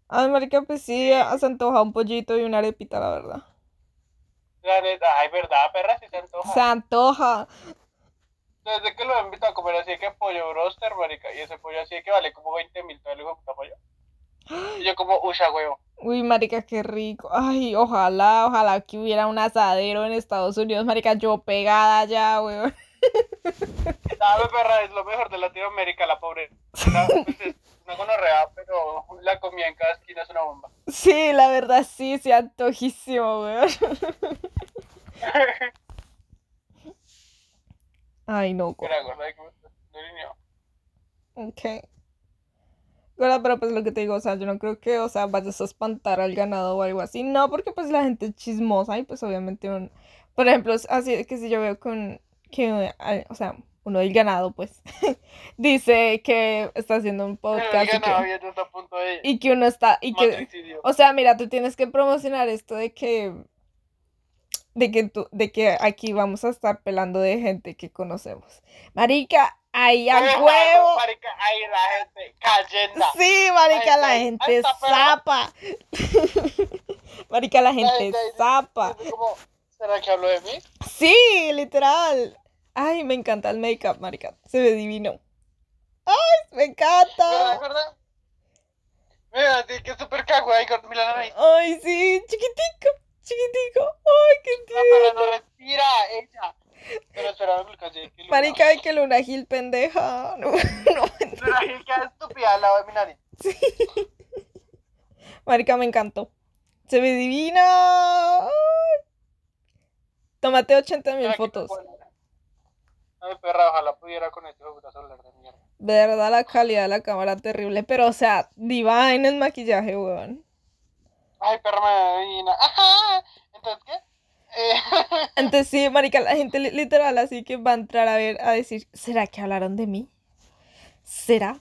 Ay, marica, pues sí, se antoja un pollito y una arepita, la verdad. La neta, ay, verdad, perra, sí se antoja. Se antoja. Desde que lo he invitado a comer así que pollo broster, marica, y ese pollo así que vale como 20 mil pesos, puta pollo. Yo como, usha huevo. Uy, marica, qué rico. Ay, ojalá, ojalá que hubiera un asadero en Estados Unidos, marica, yo pegada ya, weón. [LAUGHS] Dame, perra, es lo mejor de Latinoamérica, la pobre. Pues, es una gonorrea, pero la comida en cada esquina es una bomba. Sí, la verdad, sí, sí, antojísimo, weón. [LAUGHS] Ay, no. Ok pero pues lo que te digo, o sea, yo no creo que, o sea, vayas a espantar al ganado o algo así. No, porque pues la gente es chismosa y pues obviamente un... Por ejemplo, así que si yo veo con... que, o sea, uno del ganado, pues, [LAUGHS] dice que está haciendo un podcast y, que, y que uno está... Y que, o sea, mira, tú tienes que promocionar esto de que de que tú, de que aquí vamos a estar pelando de gente que conocemos. Marica, ahí al huevo. Marica, ahí la gente cayendo. Sí, marica, la gente zapa. [LAUGHS] marica, la gente zapa. ¿Será que hablo de mí? Sí, literal. Ay, me encanta el make-up, marica. Se ve divino. Ay, me encanta. ¿Verdad, verdad? Mira, que es súper cago ahí con la nariz. Ay, sí, chiquitico chiquitico. Ay, qué tío. No, pero no respira ella. Pero espera, me que Marica, de que Luna Gil pendeja. [LAUGHS] No, no. Luna Gil queda estúpida al lado de mi nariz. Sí. Marica, me encantó. Se ve divina. Ay. Tómate 80 mil fotos. Ay, perra, ojalá pudiera con este celular de mierda. Verdad, la calidad de la cámara terrible. Pero, o sea, en el maquillaje, weón. Ay, perra me Ajá. Entonces, ¿qué? Eh. [LAUGHS] Entonces sí, marica, la gente literal así que va a entrar a ver, a decir, ¿será que hablaron de mí? ¿Será?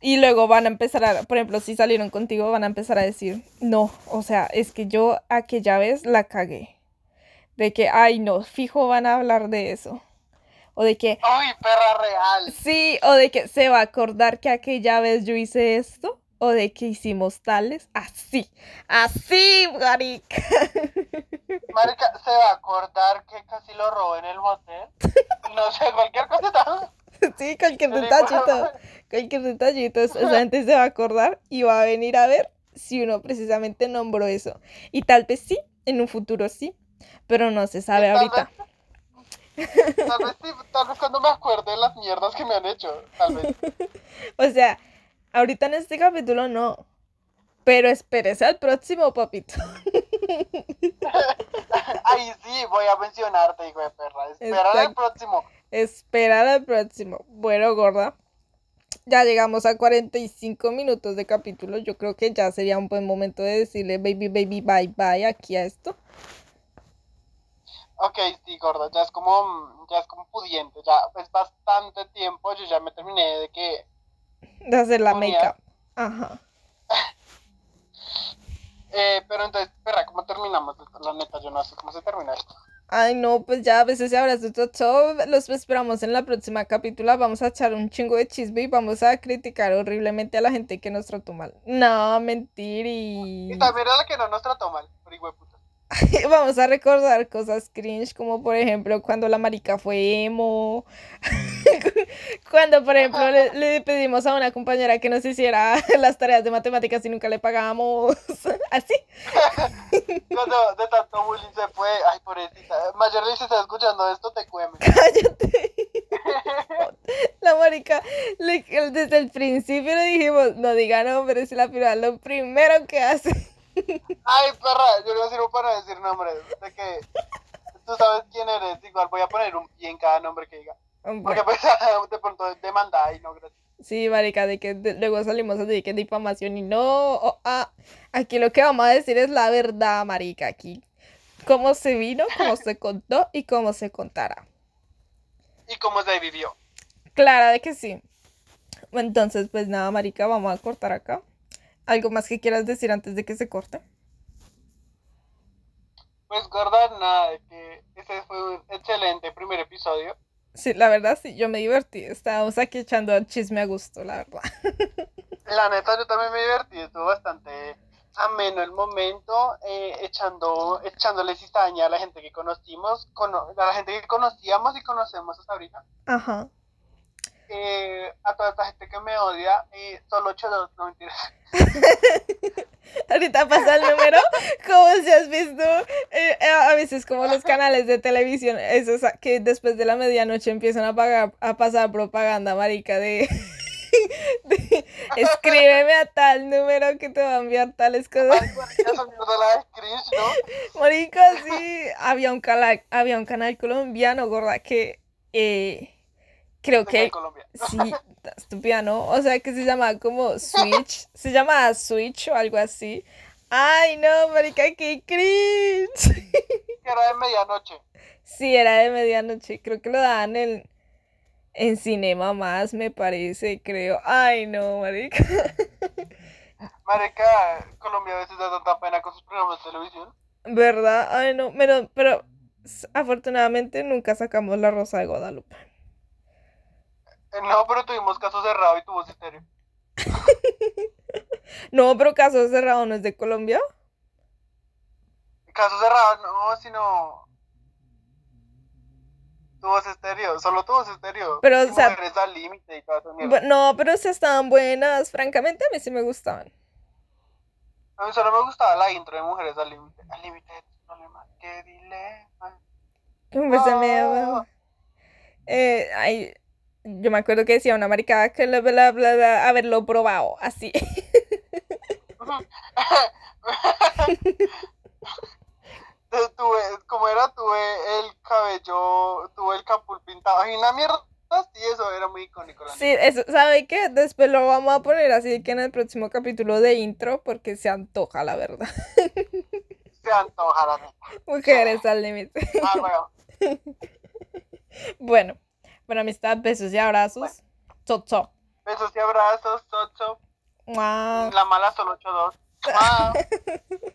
Y luego van a empezar a, por ejemplo, si salieron contigo, van a empezar a decir, no, o sea, es que yo aquella vez la cagué. De que, ay, no, fijo van a hablar de eso. O de que... ¡Ay, perra real! Sí, o de que se va a acordar que aquella vez yo hice esto o de que hicimos tales, así, así, marica. [LAUGHS] Marica, se va a acordar que casi lo robó en el motel. No sé, cualquier cosa. Sí, cualquier detallito, cualquier detallito, esa gente se va a acordar y va a venir a ver si uno precisamente nombró eso. Y tal vez sí, en un futuro sí, pero no se sabe ahorita. tal vez sí, tal vez cuando me acuerde de las mierdas que me han hecho, tal vez. [LAUGHS] o sea, Ahorita en este capítulo no. Pero espérese al próximo, papito. [LAUGHS] Ay, sí, voy a mencionarte, hijo de perra. Esperar al próximo. Esperar al próximo. Bueno, gorda. Ya llegamos a 45 minutos de capítulo. Yo creo que ya sería un buen momento de decirle baby, baby, bye, bye aquí a esto. Ok, sí, gordo, ya es como, ya es como pudiente, ya es bastante tiempo, yo ya me terminé de que... De hacer la make-up. Ajá. [LAUGHS] Eh, pero entonces, espera, ¿cómo terminamos? La neta, yo no sé cómo se termina esto. Ay, no, pues ya a veces se abrazo todo. Los esperamos en la próxima capítulo. Vamos a echar un chingo de chisme y vamos a criticar horriblemente a la gente que nos trató mal. No, mentir Y y... también a la que no nos trató mal, puta. [LAUGHS] Vamos a recordar cosas cringe, como por ejemplo cuando la marica fue emo. [LAUGHS] Cuando, por ejemplo, le, le pedimos a una compañera que nos hiciera [LAUGHS] las tareas de matemáticas y nunca le pagamos. Así. Cuando de tanto bullying se fue, ay, pobrecita. Mayerly, si estás escuchando esto, te cueme. Cállate. La marica, le- desde el principio le dijimos, no diga nombres, y la piba lo primero que hace. Ay, perra, yo no sirvo para decir nombres. De que tú sabes quién eres. Igual voy a poner un pie en cada nombre que diga. Porque pues [LAUGHS] de pronto demanda y no, gracias. Sí, marica, de que de- luego salimos así que difamación y no. oh, ah, aquí lo que vamos a decir es la verdad, marica. Aquí, cómo se vino, cómo se contó y cómo se contara. Y cómo se vivió. Clara de que sí. Entonces, pues nada, marica, vamos a cortar acá. ¿Algo más que quieras decir antes de que se corte? Pues gorda, nada, de que ese fue un excelente primer episodio. Sí, la verdad sí, yo me divertí. Estábamos aquí echando chisme a gusto, la verdad. [LAUGHS] La neta, yo también me divertí, estuvo bastante ameno el momento, eh, echando, echándole cizaña a la gente que conocimos, cono- a la gente que conocíamos y conocemos hasta ahorita. Ajá. Eh, a toda esta gente que me odia, eh, solo 8-2, no mentiras. [LAUGHS] Ahorita pasa el número, como si has visto, eh, eh, a veces como los canales de televisión, esos que después de la medianoche empiezan a, pagar, a pasar propaganda, marica, de, [LAUGHS] de, escríbeme a tal número que te va a enviar tales cosas. Ay, marica, esa mierda la Chris, ¿no? [LAUGHS] Marica, sí, había un, canal, había un canal colombiano, gorda, que eh, creo que. [LAUGHS] Sí, estúpida, ¿no? O sea, que se llama como Switch. Se llama Switch o algo así. Ay, no, marica, qué cringe. Que era de medianoche. Sí, era de medianoche. Creo que lo daban en, en Cinema Más, me parece, creo. Ay, no, marica. Marica, Colombia a veces da tanta pena con sus programas de televisión. ¿Verdad? Ay, no, pero, pero afortunadamente nunca sacamos La Rosa de Guadalupe. No, pero tuvimos caso cerrado y tuvo estéreo. [LAUGHS] No, pero Caso Cerrado no es de Colombia. Caso cerrado, no, sino. Tuvo estéreo, solo tuvo estéreo. Pero, Y o sea- Mujeres al límite y toda esa mierda. Bu- No, pero estaban buenas. Francamente, a mí sí me gustaban. A mí solo me gustaba la intro de Mujeres al límite. Al límite de tus problemas, qué dilema. Pues se me Oh. eh, ay, yo me acuerdo que decía una maricada que bla, bla, bla, bla, haberlo probado, así. [LAUGHS] Tuve, como era, tuve el cabello, tuve el capul pintado. Y una mierda, sí, eso era muy icónico. La Sí, eso, ¿sabe qué? Después lo vamos a poner así que en el próximo capítulo de intro, porque se antoja, la verdad. Se antoja la neta. Mujeres al límite. Ah, bueno. [LAUGHS] Bueno, Buena amistad, besos y abrazos. Chop. Besos y abrazos, chop. La mala solo 8-2. [LAUGHS]